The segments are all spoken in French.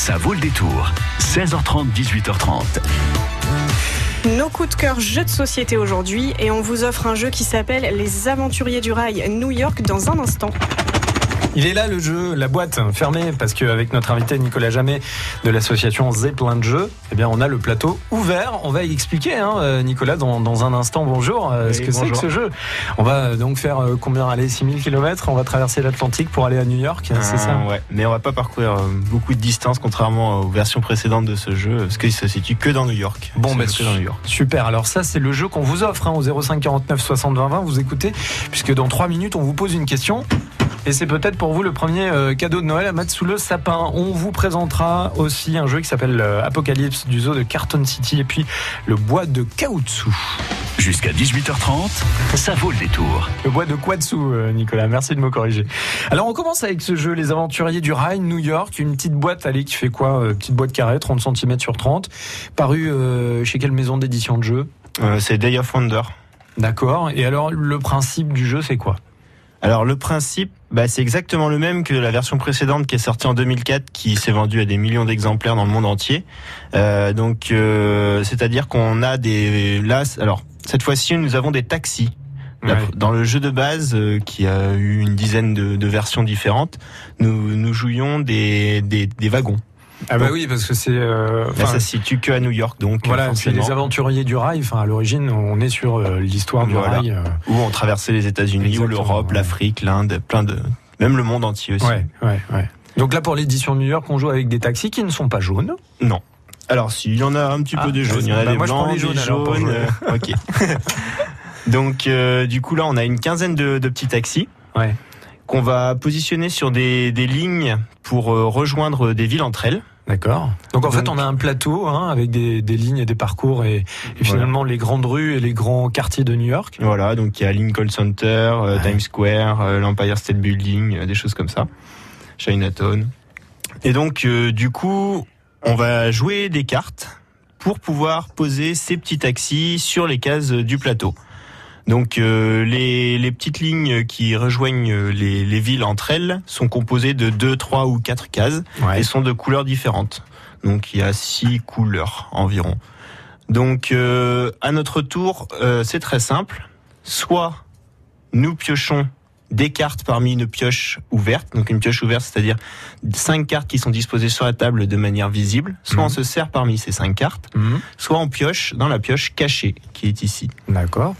Ça vaut le détour. 16h30, 18h30. Nos coups de cœur jeux de société aujourd'hui et on vous offre un jeu qui s'appelle Les Aventuriers du Rail New York dans un instant. Il est là le jeu, la boîte fermée, parce qu'avec notre invité Nicolas Jamet de l'association Zeppelin de Jeux, eh bien on a le plateau ouvert. On va y expliquer, hein, euh, Nicolas, dans, dans, un instant. Bonjour, euh, ce que c'est que ce jeu. On va donc faire euh, combien aller 6000 km On va traverser l'Atlantique pour aller à New York, c'est ça? Ouais, mais on va pas parcourir beaucoup de distance, contrairement aux versions précédentes de ce jeu, parce qu'il se situe que dans New York. Bon, ben dans New York. super. Alors ça, c'est le jeu qu'on vous offre hein, au 05 49 60 20 20. Vous écoutez, puisque dans 3 minutes, on vous pose une question. Et c'est peut-être pour vous le premier euh, cadeau de Noël à mettre sous le sapin. On vous présentera aussi un jeu qui s'appelle euh, Apocalypse du zoo de Carton City et puis le bois de caoutchouc. Jusqu'à 18h30, ça vaut le détour. Le bois de dessous, euh, Nicolas Merci de me corriger. Alors on commence avec ce jeu, Les Aventuriers du Rail, New York. Une petite boîte, allez, qui fait quoi Petite boîte carrée, 30 cm sur 30. Paru chez quelle maison d'édition de jeu? C'est Day of Wonder. D'accord. Et alors le principe du jeu, c'est quoi? Alors le principe, bah, c'est exactement le même que la version précédente qui est sortie en 2004, qui s'est vendue à des millions d'exemplaires dans le monde entier. Euh, donc, euh, c'est-à-dire qu'on a des là, alors cette fois-ci, nous avons des taxis. Dans le jeu de base, euh, qui a eu une dizaine de, de versions différentes, nous, nous jouions des, des, des wagons. Ah bah oui, parce que c'est. Euh, ça se situe que à New York, donc. Voilà, c'est les aventuriers du rail. Enfin, à l'origine, on est sur euh, l'histoire du rail. Euh. Où on traversait les États-Unis, ou l'Europe, l'Afrique, l'Inde, plein de, même le monde entier aussi. Ouais, ouais, ouais. Donc là, pour l'édition New York, on joue avec des taxis qui ne sont pas jaunes? Non. Alors, si, il y en a un petit peu ah, des jaunes. Il y en a bah, des moi, blancs, je les jaunes. ok. donc, du coup, là, on a une quinzaine de, de petits taxis. Ouais qu'on va positionner sur des, des lignes pour rejoindre des villes entre elles. D'accord. Donc en fait, on a un plateau hein, avec des, des, lignes et des parcours et, finalement les grandes rues et les grands quartiers de New York. Voilà, donc il y a Lincoln Center, euh, Times Square, euh, l'Empire State Building, euh, des choses comme ça. Chinatown. Et donc du coup, on va jouer des cartes pour pouvoir poser ces petits taxis sur les cases du plateau. Donc euh, les, les, petites lignes qui rejoignent les, les, villes entre elles sont composées de deux, trois ou quatre cases et sont de couleurs différentes. Donc il y a six couleurs environ. Donc euh, à notre tour, euh, c'est très simple. Soit nous piochons des cartes parmi une pioche ouverte, donc une pioche ouverte, c'est-à-dire cinq cartes qui sont disposées sur la table de manière visible. Soit on mhm. se sert parmi ces cinq cartes, mhm. soit on pioche dans la pioche cachée qui est ici. D'accord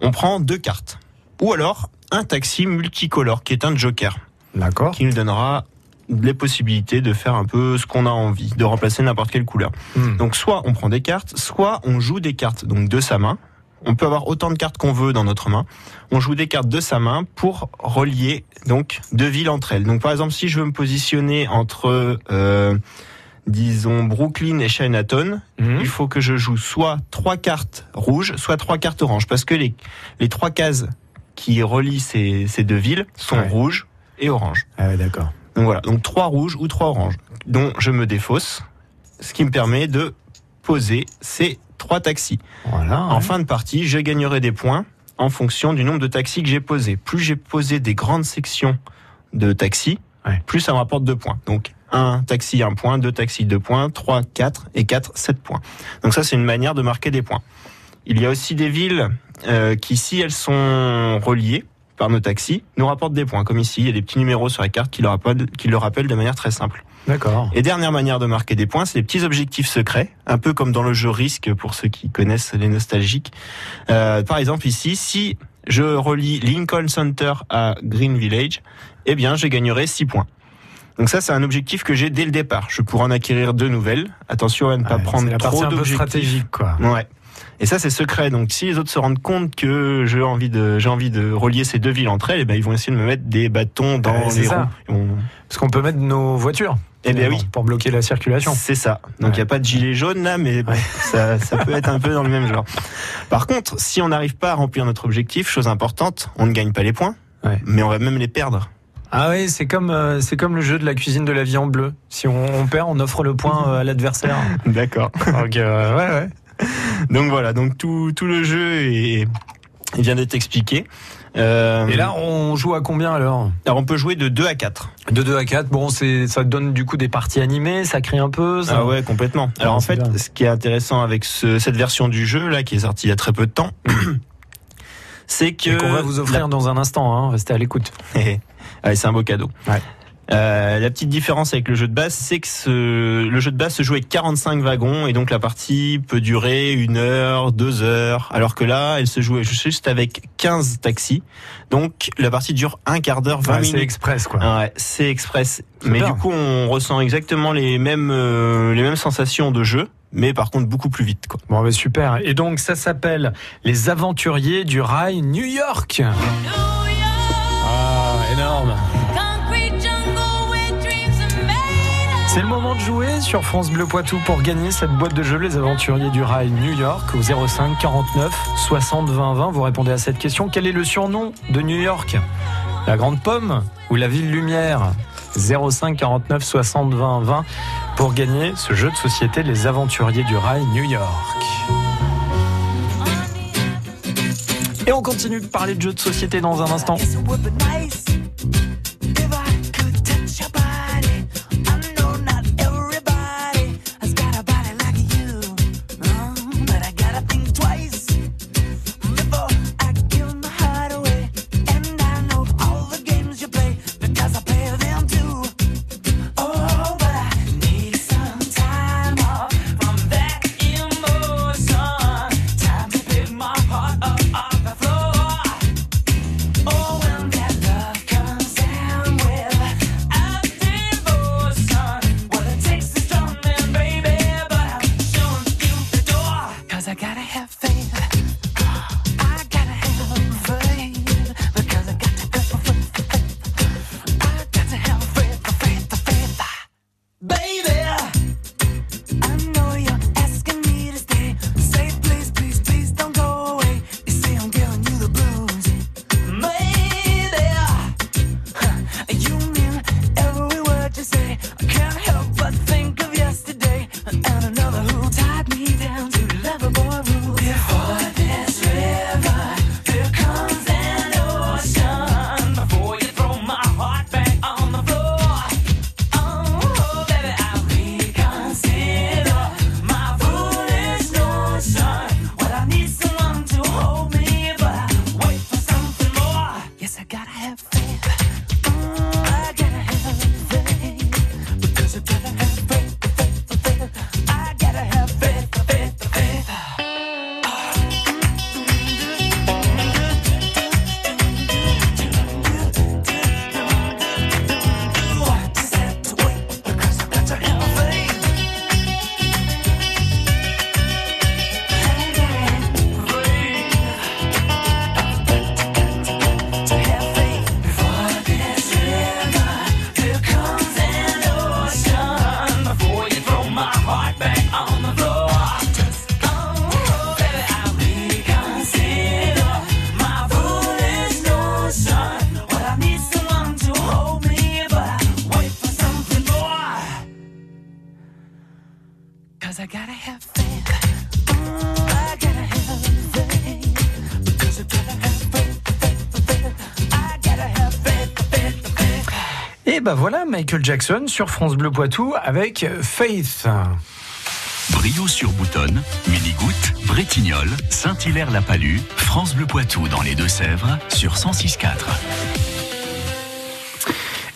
on prend deux cartes. Ou alors un taxi multicolore qui est un joker. D'accord. Qui nous donnera les possibilités de faire un peu ce qu'on a envie, de remplacer n'importe quelle couleur. Hmm. Donc soit on prend des cartes, soit on joue des cartes donc de sa main. On peut avoir autant de cartes qu'on veut dans notre main. On joue des cartes de sa main pour relier donc deux villes entre elles. Donc par exemple si je veux me positionner entre euh, disons Brooklyn et Chinatown, mhm. il faut que je joue soit trois cartes rouges, soit trois cartes oranges, parce que les, les trois cases qui relient ces, ces deux villes sont rouges et oranges. Ah d'accord. Donc voilà, donc trois rouges ou trois oranges, dont je me défausse, ce qui me permet de poser ces trois taxis. Voilà, en fin de partie, je gagnerai des points en fonction du nombre de taxis que j'ai posés. Plus j'ai posé des grandes sections de taxis, plus ça me rapporte deux points. Donc un taxi, un point, deux taxis, deux points, trois, quatre et quatre, sept points. Donc ça, c'est une manière de marquer des points. Il y a aussi des villes euh, qui, si elles sont reliées par nos taxis, nous rapportent des points. Comme ici, il y a des petits numéros sur la carte qui le rappellent, qui le rappellent de manière très simple. D'accord. Et dernière manière de marquer des points, c'est les petits objectifs secrets, un peu comme dans le jeu Risque pour ceux qui connaissent les nostalgiques. Euh, par exemple ici, si je relie Lincoln Center à Green Village, eh bien, je gagnerai 6 points. Donc ça, c'est un objectif que j'ai dès le départ. Je pourrais en acquérir deux nouvelles. Attention à ne pas prendre trop d'objectifs. stratégique, quoi. Ouais. Et ça, c'est secret. Donc, si les autres se rendent compte que j'ai envie de, j'ai envie de relier ces deux villes entre elles, eh ben, ils vont essayer de me mettre des bâtons dans les roues. Parce qu'on peut mettre nos voitures. Eh bien oui. Pour bloquer la circulation. C'est ça. Donc, il n'y a pas de gilet jaune là, mais ça, ça peut être un peu dans le même genre. Par contre, si on n'arrive pas à remplir notre objectif, chose importante, on ne gagne pas les points, mais on va même les perdre. Ah oui, c'est comme euh, c'est comme le jeu de la cuisine de la vie en bleu. Si on, perd, on offre le point euh, à l'adversaire. D'accord. Donc euh, ouais ouais. Donc voilà, donc tout tout le jeu est, vient d'être expliqué. Euh, Et là, on joue à combien alors? Alors on peut jouer de 2 à 4. De 2 à 4. Bon, c'est ça donne du coup des parties animées, ça crie un peu. Ça... Ah ouais, complètement. Alors Ah, en c'est fait, bien. ce qui est intéressant avec ce- cette version du jeu là, qui est sortie il y a très peu de temps, c'est que qu'on va vous offrir dans un instant. Hein. Restez à l'écoute. Allez, c'est un beau cadeau. Ouais. Euh, la petite différence avec le jeu de base, c'est que ce, le jeu de base se joue avec 45 wagons et donc la partie peut durer une heure, deux heures, alors que là, elle se joue juste avec 15 taxis. Donc la partie dure un quart d'heure, 20 Ouais, c'est minutes. express quoi. Ah ouais, c'est express. Mais du coup, on ressent exactement les mêmes euh, les mêmes sensations de jeu, mais par contre beaucoup plus vite. Quoi. Bon, bah, super. Et donc, ça s'appelle Les Aventuriers du Rail New York. Ah, énorme. C'est le moment de jouer sur France Bleu Poitou pour gagner cette boîte de jeu Les Aventuriers du Rail New York au 05 49 60 20 20. Vous répondez à cette question. Quel est le surnom de New York? La Grande Pomme ou la Ville Lumière? 05 49 60 20 20 pour gagner ce jeu de société Les Aventuriers du Rail New York. Et on continue de parler de jeux de société dans un instant. Bah voilà, Michael Jackson sur France Bleu Poitou avec Faith. Brio sur Boutonne, Minigoutte, Bretignolles, Saint-Hilaire-la-Palue, France Bleu Poitou dans les Deux-Sèvres sur 106.4.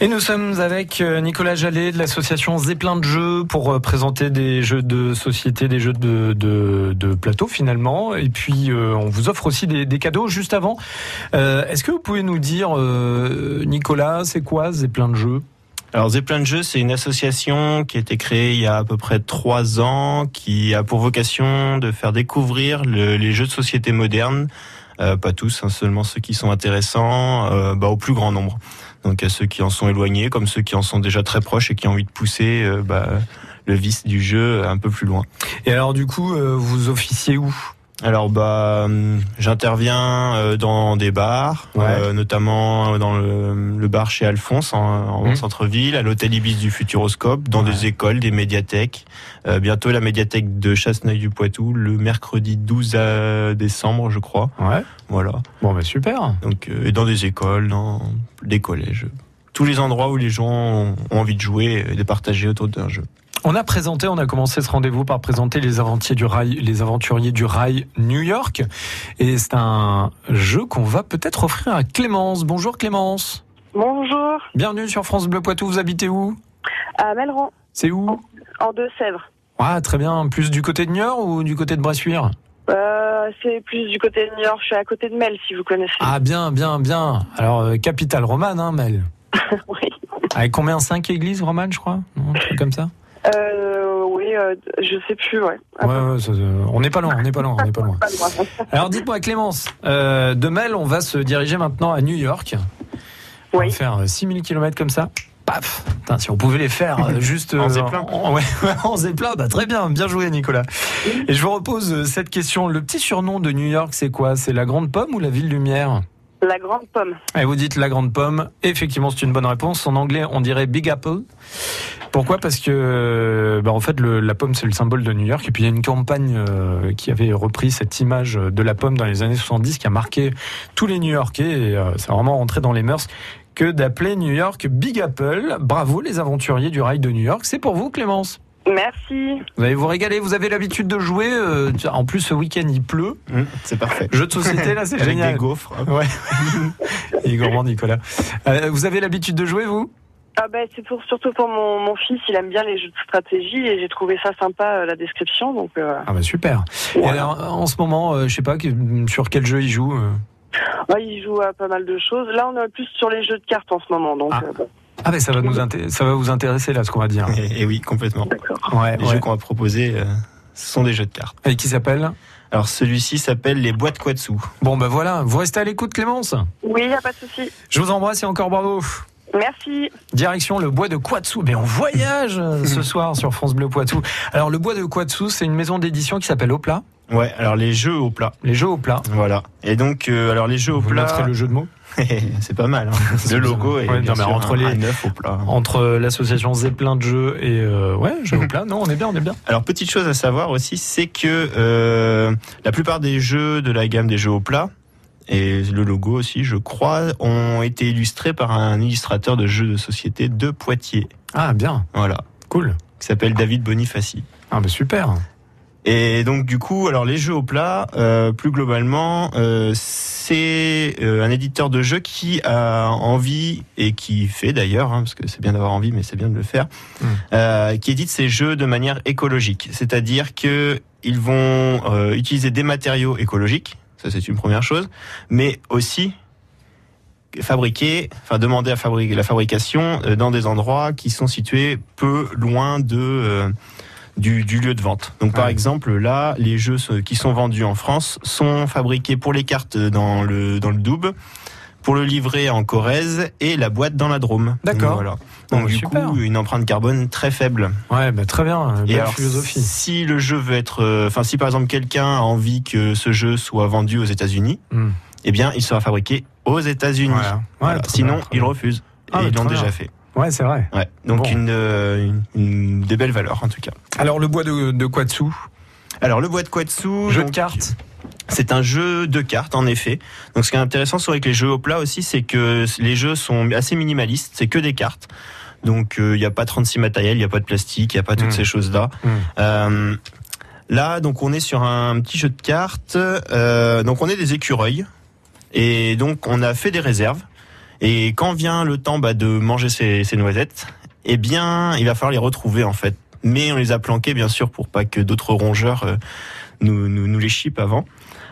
Et nous sommes avec euh, Nicolas Jallet de l'association Zeppelin de jeux pour euh, présenter des jeux de société, des jeux de, plateau finalement. Et puis euh, on vous offre aussi des, cadeaux juste avant. Est-ce que vous pouvez nous dire, Nicolas, c'est quoi Zeppelin de jeux? Alors Zeppelin de Jeux, c'est une association qui a été créée il y a à peu près trois ans, qui a pour vocation de faire découvrir le- les jeux de société modernes, pas tous, hein, seulement ceux qui sont intéressants, bah, au plus grand nombre. Donc à ceux qui en sont éloignés, comme ceux qui en sont déjà très proches et qui ont envie de pousser euh, bah, le vice du jeu un peu plus loin. Et alors du coup, euh, vous officiez où? Alors bah hum, j'interviens euh, dans des bars, Ouais. euh, notamment dans le, le bar chez Alphonse en, en Mhm. centre-ville, à l'hôtel Ibis du Futuroscope, dans Ouais. des écoles, des médiathèques. Euh, bientôt la médiathèque de Chasseneuil du Poitou, le mercredi 12 à décembre, je crois. Ouais. Voilà. Bon, bah super. Donc euh, et dans des écoles, dans des collèges, tous les endroits où les gens ont envie de jouer et de partager autour d'un jeu. On a présenté, on a commencé ce rendez-vous par présenter les aventuriers du rail, les aventuriers du rail New York. Et c'est un jeu qu'on va peut-être offrir à Clémence. Bonjour Clémence. Bonjour, Bienvenue sur France Bleu Poitou. Vous habitez où? À Melran, C'est où? En Deux-Sèvres. Ah, très bien. Plus du côté de Niort ou du côté de Bressuire? Euh, c'est plus du côté de New York, je suis à côté de Mel, si vous connaissez. Ah, bien, bien, bien. Alors, euh, capitale romane, hein, Mel? Oui, Avec combien? Cinq églises romanes, je crois? Un truc comme ça? Euh, euh, je sais plus, ouais. Ouais, ouais, ça, euh, on n'est pas loin, on n'est pas loin, on n'est pas loin. Alors dites-moi Clémence, euh, de Mel, on va se diriger maintenant à New York. On va faire euh, 6000 km comme ça. Paf Putain, Si on pouvait les faire euh, juste En euh, zeppelin. en, ouais, ouais, en zeppelin, bah, très bien, bien joué Nicolas. Et je vous repose euh, cette question. Le petit surnom de New York, c'est quoi? C'est la Grande Pomme ou la Ville Lumière? La grande pomme. Et vous dites la Grande Pomme. Effectivement, c'est une bonne réponse. En anglais, on dirait Big Apple. Pourquoi? Parce que, euh, bah, en fait, le- la pomme, c'est le symbole de New York. Et puis, il y a une campagne euh, qui avait repris cette image de la pomme dans les années 70 qui a marqué tous les New-Yorkais. Et euh, c'est vraiment rentré dans les mœurs que d'appeler New York Big Apple. Bravo, les aventuriers du rail de New York. C'est pour vous, Clémence. Merci. Vous allez vous régaler. Vous avez l'habitude de jouer. euh, en plus, ce week-end, il pleut. Hum, c'est parfait. Jeu de société, là, c'est Avec génial. des gaufres. Ouais. Il est gourmand, Nicolas. Euh, vous avez l'habitude de jouer, vous? Ah ben, c'est pour, surtout pour mon, mon fils, il aime bien les jeux de stratégie et j'ai trouvé ça sympa, euh, la description. Donc, euh, Ah bah super. Et alors, en ce moment, euh, je sais pas sur quel jeu il joue. euh. Ouais, il joue à pas mal de choses. Là, on est plus sur les jeux de cartes en ce moment. Donc, Ah. euh, bon, Ah mais ça va nous ça va vous intéresser là ce qu'on va dire. Et, et oui, complètement. d'accord. Ouais. Les ouais. jeux qu'on va proposer, euh, ce sont des jeux de cartes. Et qui s'appelle? Alors celui-ci s'appelle les boîtes Quatsu. Bon bah voilà, vous restez à l'écoute Clémence? Oui, y a pas de souci. Je vous embrasse et encore bravo. Merci. Direction le bois de Quatsu. Mais on voyage euh, ce soir sur France Bleu Poitou. Alors le bois de Quatsu, c'est une maison d'édition qui s'appelle Au plat. Ouais, alors les jeux au plat. Les jeux au plat. Voilà. Et donc, euh, alors les jeux au Vous plat, noterez le jeu de mots. c'est pas mal. Hein. Logo et Ouais, bien non, mais sûr entre un, les- un œuf au plat. Entre l'association Zeppelin de jeux et euh, ouais, jeux au plat. Non, on est bien, on est bien. Alors petite chose à savoir aussi, c'est que euh, la plupart des jeux de la gamme des jeux au plat et le logo aussi, je crois, ont été illustrés par un illustrateur de jeux de société de Poitiers. Ah bien, Voilà, cool. qui s'appelle David Bonifaci. Ah bah super. Et donc du coup, alors les jeux au plat, euh, plus globalement, euh, c'est euh, un éditeur de jeux qui a envie et qui fait d'ailleurs, hein, parce que c'est bien d'avoir envie, mais c'est bien de le faire, Mm. euh, qui édite ses jeux de manière écologique, c'est-à-dire que ils vont utiliser des matériaux écologiques, ça c'est une première chose, mais aussi fabriquer, enfin demander à fabriquer la fabrication euh, dans des endroits qui sont situés peu loin de euh, du, du lieu de vente. Donc par exemple là, les jeux euh, qui sont vendus en France sont fabriqués pour les cartes dans le dans le pour le livret en Corrèze et la boîte dans la Drôme. D'accord. Voilà. Bon, Donc du super. coup, une empreinte carbone très faible. Ouais, bah très bien. Et Belle alors, philosophie. si le jeu veut être, euh, enfin, si par exemple quelqu'un a envie que ce jeu soit vendu aux États-Unis, Hmm. eh bien, il sera fabriqué aux États-Unis. Voilà. Ouais, Voilà. très Sinon, bien, ils refusent. Ah, et ils l'ont déjà bien. fait. Ouais, c'est vrai. Ouais. Donc Bon. une, euh, une, une- des belles valeurs en tout cas. Alors le bois de, de Quatsu, Alors le bois de Quatsu, jeu de donc, cartes. C'est un jeu de cartes en effet. Donc ce qui est intéressant sur avec les jeux au plat aussi, c'est que les jeux sont assez minimalistes. C'est que des cartes. Donc il n'y a pas 36 matériels, il n'y a pas de plastique, il n'y a pas toutes Mm. ces choses là. Mm. Euh, là, donc on est sur un petit jeu de cartes. Euh, donc on est des écureuils et donc on a fait des réserves. Et quand vient le temps bah, de manger ces, ces noisettes, eh bien, il va falloir les retrouver en fait. Mais on les a planquées bien sûr pour pas que d'autres rongeurs euh, nous, nous, nous les chipent avant.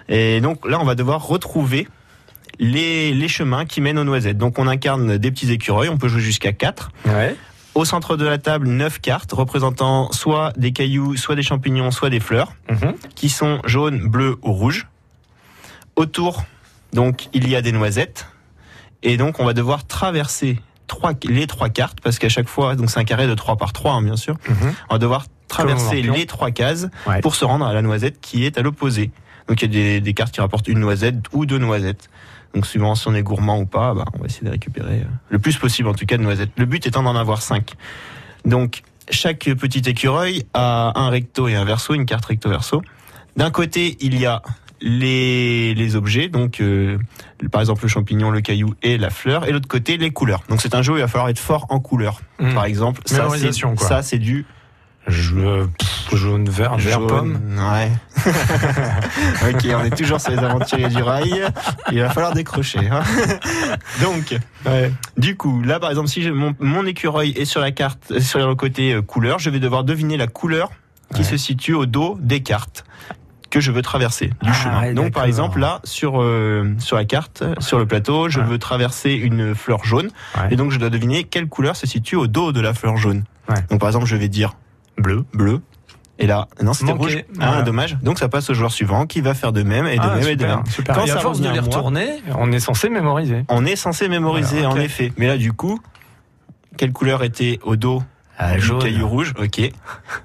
Et donc là, on va devoir retrouver les, les chemins qui mènent aux noisettes. Donc on incarne des petits écureuils, on peut jouer jusqu'à 4. Ouais. Au centre de la table, 9 cartes représentant soit des cailloux, soit des champignons, soit des fleurs, Mhm. qui sont jaunes, bleus ou rouges. Autour, donc, il y a des noisettes. Et donc, on va devoir traverser trois, les trois cartes, parce qu'à chaque fois, donc c'est un carré de 3 par 3, hein, bien sûr. Mhm. On va devoir traverser les trois cases Ouais. pour se rendre à la noisette qui est à l'opposé. Donc il y a des, des cartes qui rapportent une noisette ou deux noisettes. Donc suivant si on est gourmand ou pas, bah, on va essayer de récupérer euh, le plus possible en tout cas de noisettes. Le but étant d'en avoir cinq. Donc chaque petit écureuil a un recto et un verso, une carte recto verso. D'un côté, il y a les, les objets, donc euh, par exemple le champignon, le caillou et la fleur, et l'autre côté les couleurs. Donc c'est un jeu où il va falloir être fort en couleurs. Mmh. Par exemple, Mémorisation, ça c'est du Je- pff, jaune, vert, vert, jaune. pomme. Ouais. ok, on est toujours sur les aventuriers du rail. Il va falloir décrocher. hein. Donc, du coup, là par exemple, si mon, mon écureuil est sur la carte, euh, sur le côté euh, couleur, je vais devoir deviner la couleur qui Ouais. se situe au dos des cartes que je veux traverser du Ah, chemin. ouais, Donc par exemple là sur euh, sur la carte, sur le plateau, je Ouais. veux traverser une fleur jaune Ouais. et donc je dois deviner quelle couleur se situe au dos de la fleur jaune. Donc par exemple, je vais dire Bleu. bleu. Et là, non, c'était rouge. Ah, dommage. Donc ça passe au joueur suivant qui va faire de même et de Ah, même et de même. super. Quand Et à ça force de les retourner, on est censé mémoriser. On est censé mémoriser Voilà, en effet. Mais là, du coup, quelle couleur était au dos Ah, jaune. caillou rouge? Ok.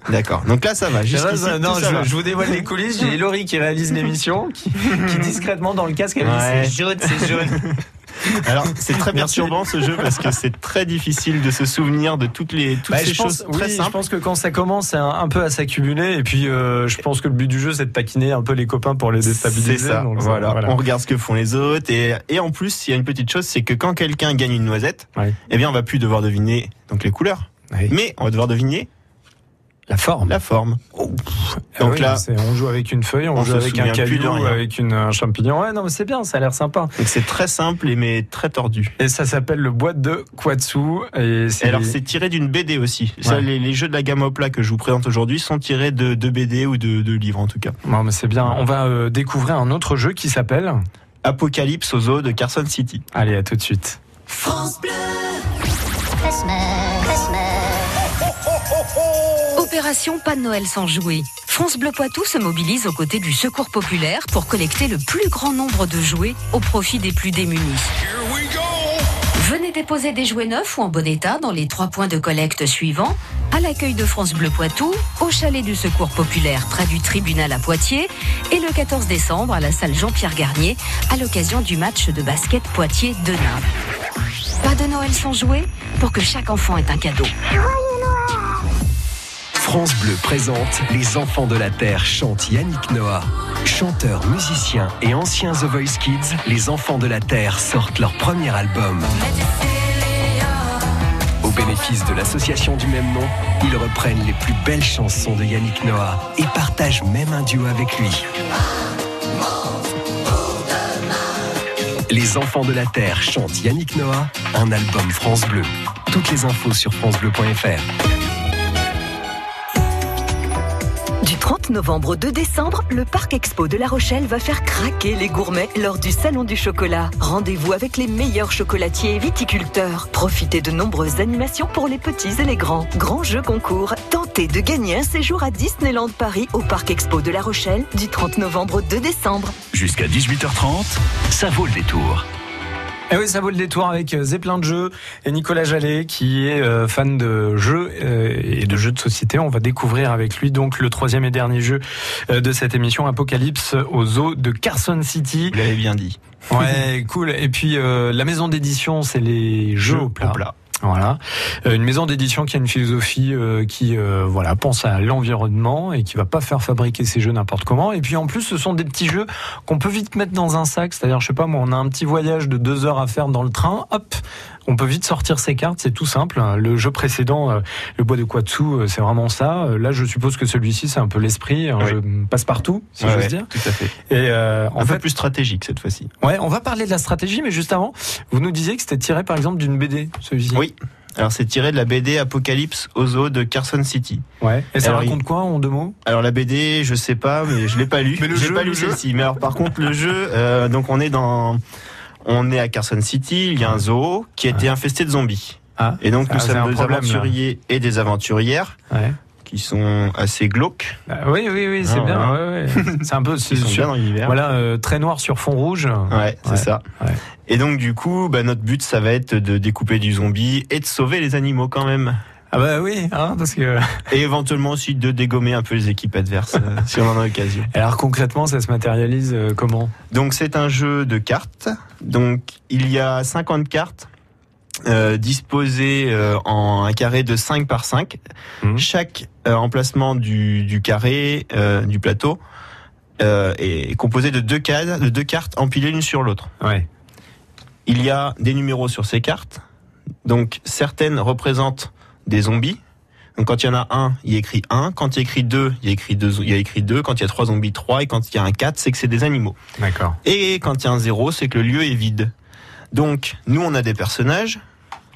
D'accord. Donc là, ça va. Jusqu'ici, ça, non, tout ça je, va. je vous dévoile les coulisses. J'ai Laurie qui réalise l'émission, qui, qui discrètement dans le casque, elle Ouais. dit c'est jaune, c'est jaune. Alors, c'est très perturbant ce jeu parce que c'est très difficile de se souvenir de toutes les toutes Bah, ces je pense, choses très oui, je pense que quand ça commence, c'est un, un peu à s'accumuler. Et puis, euh, je pense que le but du jeu, c'est de taquiner un peu les copains pour les déstabiliser. C'est ça. Donc, voilà. On regarde ce que font les autres et et en plus, il y a une petite chose, c'est que quand quelqu'un gagne une noisette, Ouais. eh bien, on va plus devoir deviner donc les couleurs, Oui. mais on va devoir deviner La forme. la forme. Ah Donc oui, là- on joue avec une feuille, on, On joue avec un caillou, avec une, un champignon. Ouais, non, mais c'est bien, ça a l'air sympa. Donc c'est très simple et mais très tordu. Et ça s'appelle le boîte de Quatsu. Et Et c'est alors c'est tiré d'une BD aussi. Ça, les, les jeux de la gamme Opla que je vous présente aujourd'hui sont tirés de, de BD ou de, de livres en tout cas. Non, mais c'est bien. On va euh, découvrir un autre jeu qui s'appelle. Apocalypse aux zoo de Carson City. Allez, à tout de suite. Opération Pas de Noël sans jouets. France Bleu Poitou se mobilise aux côtés du Secours populaire pour collecter le plus grand nombre de jouets au profit des plus démunis. Venez déposer des jouets neufs ou en bon état dans les trois points de collecte suivants à l'accueil de France Bleu Poitou, au chalet du Secours populaire près du tribunal à Poitiers et le 14 décembre à la salle Jean-Pierre Garnier à l'occasion du match de basket Poitiers-Denain. Pas de Noël sans jouets pour que chaque enfant ait un cadeau. France Bleu présente Les Enfants de la Terre chantent Yannick Noah. Chanteurs, musiciens et anciens The Voice Kids, Les Enfants de la Terre sortent leur premier album. Au bénéfice de l'association du même nom, ils reprennent les plus belles chansons de Yannick Noah et partagent même un duo avec lui. Les Enfants de la Terre chantent Yannick Noah, un album France Bleu. Toutes les infos sur francebleu.fr. Du 30 novembre au 2 décembre, le Parc Expo de La Rochelle va faire craquer les gourmets lors du Salon du chocolat. Rendez-vous avec les meilleurs chocolatiers et viticulteurs. Profitez de nombreuses animations pour les petits et les grands. Grands jeux concours. Tentez de gagner un séjour à Disneyland Paris au Parc Expo de La Rochelle du 30 novembre au 2 décembre. Jusqu'à 18h30, ça vaut le détour. Et oui, ça vaut le détour avec euh, Zeppelin de jeux et Nicolas Jallet qui est euh, fan de jeux euh, et de jeux de société. On va découvrir avec lui donc le troisième et dernier jeu de cette émission Apocalypse au zoo de Carson City. Vous l'avez bien dit. Ouais, cool. Et puis euh, la maison d'édition, c'est les jeux au plat. Voilà, Euh, une maison d'édition qui a une philosophie euh, qui euh, voilà pense à l'environnement et qui va pas faire fabriquer ses jeux n'importe comment. Et puis en plus, ce sont des petits jeux qu'on peut vite mettre dans un sac. C'est-à-dire, je sais pas moi, on a un petit voyage de deux heures à faire dans le train, hop, on peut vite sortir ses cartes. C'est tout simple. Le jeu précédent, euh, le bois de Quatsu, euh, c'est vraiment ça. Euh, Là, je suppose que celui-ci, c'est un peu l'esprit, un Oui. jeu passe-partout, si Ouais, j'ose ouais, dire. Tout à fait. Et euh, en Un fait, peu plus stratégique cette fois-ci. ouais, on va parler de la stratégie, mais juste avant, vous nous disiez que c'était tiré par exemple d'une BD, celui-ci. Oui. Alors c'est tiré de la BD Apocalypse zoo de Carson City. Ouais. Et ça Alors, raconte quoi en deux mots? Alors la BD, je sais pas, mais je l'ai pas lu. Mais le jeu, pas le lu jeu celle-ci. Mais alors par contre le jeu, euh, donc on est dans, on est à Carson City. Il y a un zoo qui a été infesté de zombies. Ah. Et donc nous Ah, sommes des problème, là. aventuriers et des aventurières Ouais. qui sont assez glauques. Ah, oui, oui, oui, c'est Ah, bien. voilà. ouais, ouais. C'est un peu c'est sur- dans l'univers. Voilà, euh, très noir sur fond rouge. Ouais, c'est ça. Et donc du coup, bah, notre but, ça va être de découper du zombie et de sauver les animaux quand même. Ah bah oui, hein, parce que. Et éventuellement aussi de dégommer un peu les équipes adverses euh, si on en a l'occasion. Alors concrètement, ça se matérialise euh, comment? Donc c'est un jeu de cartes. Donc il y a 50 cartes euh, disposées euh, en un carré de 5 par 5. Mhm. Chaque euh, emplacement du, du carré du plateau est composé de deux cases, de deux cartes empilées l'une sur l'autre. Ouais. Il y a des numéros sur ces cartes. Donc certaines représentent des zombies. Donc quand il y en a un, il écrit 1. Quand il y a écrit 2, il écrit 2. Il y a écrit 2. Quand il y a trois zombies, 3. Et quand il y a un 4, c'est que c'est des animaux. D'accord. Et quand il y a un 0, c'est que le lieu est vide. Donc nous, on a des personnages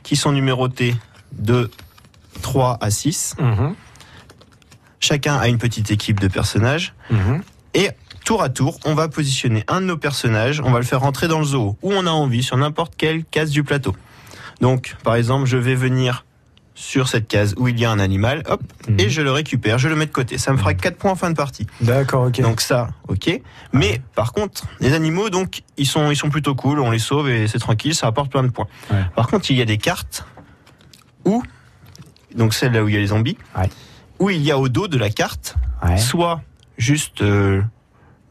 qui sont numérotés de 3 à 6. Mhm. Chacun a une petite équipe de personnages. Mhm. Et tour à tour, on va positionner un de nos personnages, on va le faire rentrer dans le zoo, où on a envie, sur n'importe quelle case du plateau. Donc, par exemple, je vais venir sur cette case où il y a un animal, hop, Mhm. et je le récupère, je le mets de côté. Ça me fera 4 points en fin de partie. D'accord, ok. Donc ça, ok. Mais par contre, les animaux, donc, ils sont, ils sont plutôt cool, on les sauve et c'est tranquille, ça apporte plein de points. Ouais. Par contre, il y a des cartes où, donc celle là où il y a les zombies, Ouais. où il y a au dos de la carte Ouais. soit juste euh,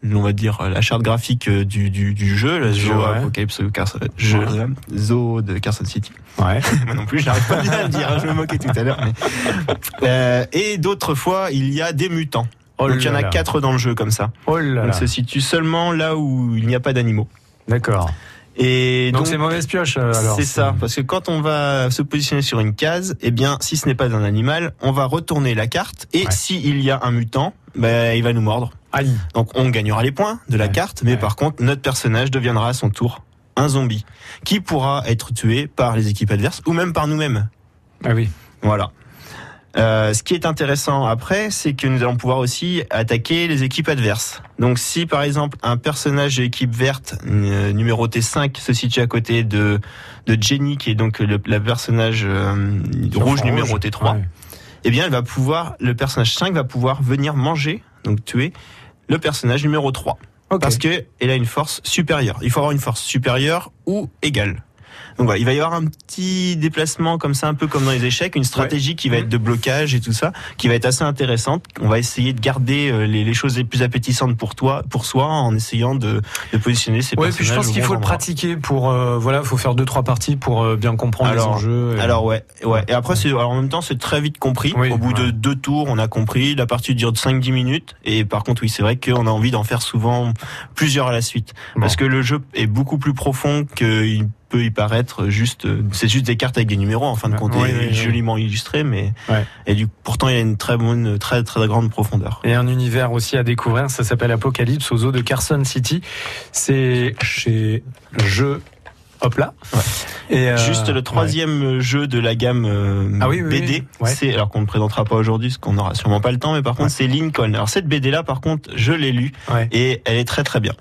on va dire la charte graphique euh, du, du, du jeu, le jeu ouais. Apocalypse Carson, jeu, Ouais. Zoo de Carson City. Ouais. Moi non plus, j'arrive pas à le dire, hein, je me moquais tout à l'heure. mais- Euh, et d'autres fois, il y a des mutants. Oh Donc il y en a là. quatre dans le jeu comme ça. Oh là là. se situe seulement là où il n'y a pas d'animaux. D'accord. Et Donc c'est mauvaise pioche euh, alors. c'est ça, parce que quand on va se positionner sur une case, eh bien, si ce n'est pas un animal, on va retourner la carte, et Ouais. s'il y a un mutant, ben, il va nous mordre. Donc on gagnera les points de la Ouais. carte, mais Ouais. par contre notre personnage deviendra à son tour un zombie qui pourra être tué par les équipes adverses ou même par nous-mêmes. Ah oui. Voilà. Euh, ce qui est intéressant après, c'est que nous allons pouvoir aussi attaquer les équipes adverses. Donc si par exemple un personnage de l'équipe verte euh, numéroté 5 se situe à côté de, de Jenny, qui est donc le, la personnage euh, rouge numéroté 3, Ouais. eh bien, elle va pouvoir, le personnage 5 va pouvoir venir manger, donc tuer, le personnage numéro 3. Ok. Parce que elle a une force supérieure. Il faut avoir une force supérieure ou égale. Donc voilà, il va y avoir un petit déplacement comme ça, un peu comme dans les échecs, une stratégie qui va être de blocage et tout ça, qui va être assez intéressante. On va essayer de garder euh, les, les choses les plus appétissantes pour toi, pour soi, en essayant de, de positionner ces Ouais, personnages. puis je pense qu'il faut le pratiquer pour euh, voilà, faut faire deux trois parties pour euh, bien comprendre Alors- les enjeux. et- Alors ouais, ouais. Et après, c'est, alors en même temps, c'est très vite compris. Oui, Au bout de deux tours, on a compris. La partie dure de 5-10 minutes. Et par contre, oui, c'est vrai qu'on a envie d'en faire souvent plusieurs à la suite. Bon. Parce que le jeu est beaucoup plus profond qu'il peut y paraître juste, c'est juste des cartes avec des numéros, en fin de Ouais, compte, et joliment illustré, mais, Ouais. et du, pourtant, il y a une très bonne, très, très grande profondeur. Et un univers aussi à découvrir, ça s'appelle Apocalypse aux eaux de Carson City. C'est chez Jeux Hop là. Et euh, Juste le troisième jeu de la gamme euh, Ah oui, oui, BD, oui. C'est alors qu'on ne présentera pas aujourd'hui, parce qu'on n'aura sûrement pas le temps, mais par contre c'est Lincoln. Alors cette BD là, par contre, je l'ai lu Ouais. et elle est très très bien.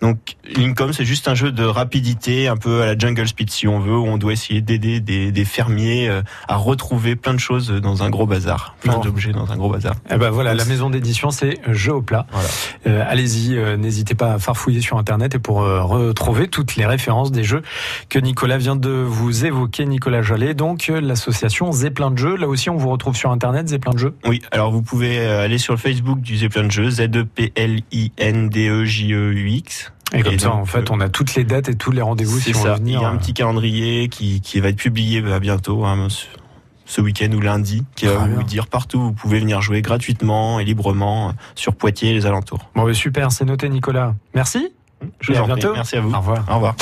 Donc Lincoln, c'est juste un jeu de rapidité, un peu à la Jungle Speed si on veut, où on doit essayer d'aider des, des fermiers euh, à retrouver plein de choses dans un gros bazar, plein Bon. d'objets dans un gros bazar. Eh ben voilà, la maison d'édition c'est Jeux au plat. Voilà. Allez-y, n'hésitez pas à farfouiller sur internet et pour retrouver toutes les références des jeux que Nicolas vient de vous évoquer, Nicolas Jallet. Donc euh, l'association Zeppelin de jeux, là aussi on vous retrouve sur internet Zeppelin de jeux. Oui, alors vous pouvez euh, aller sur le Facebook du Zeppelin de jeu, Z E P L I N D E J E U X. Et comme Et ça donc, en fait on a toutes les dates et tous les rendez-vous si C'est on ça. veut venir. Il y a un euh, petit calendrier qui, qui va être publié bah, bientôt, hein, ce, week-end ou lundi, qui va vous dire partout où vous pouvez venir jouer gratuitement et librement euh, sur Poitiers et les alentours. Bon, bah, super, c'est noté Nicolas. Merci. Je Et vous à prie. bientôt. Merci à vous. Au revoir. Au revoir.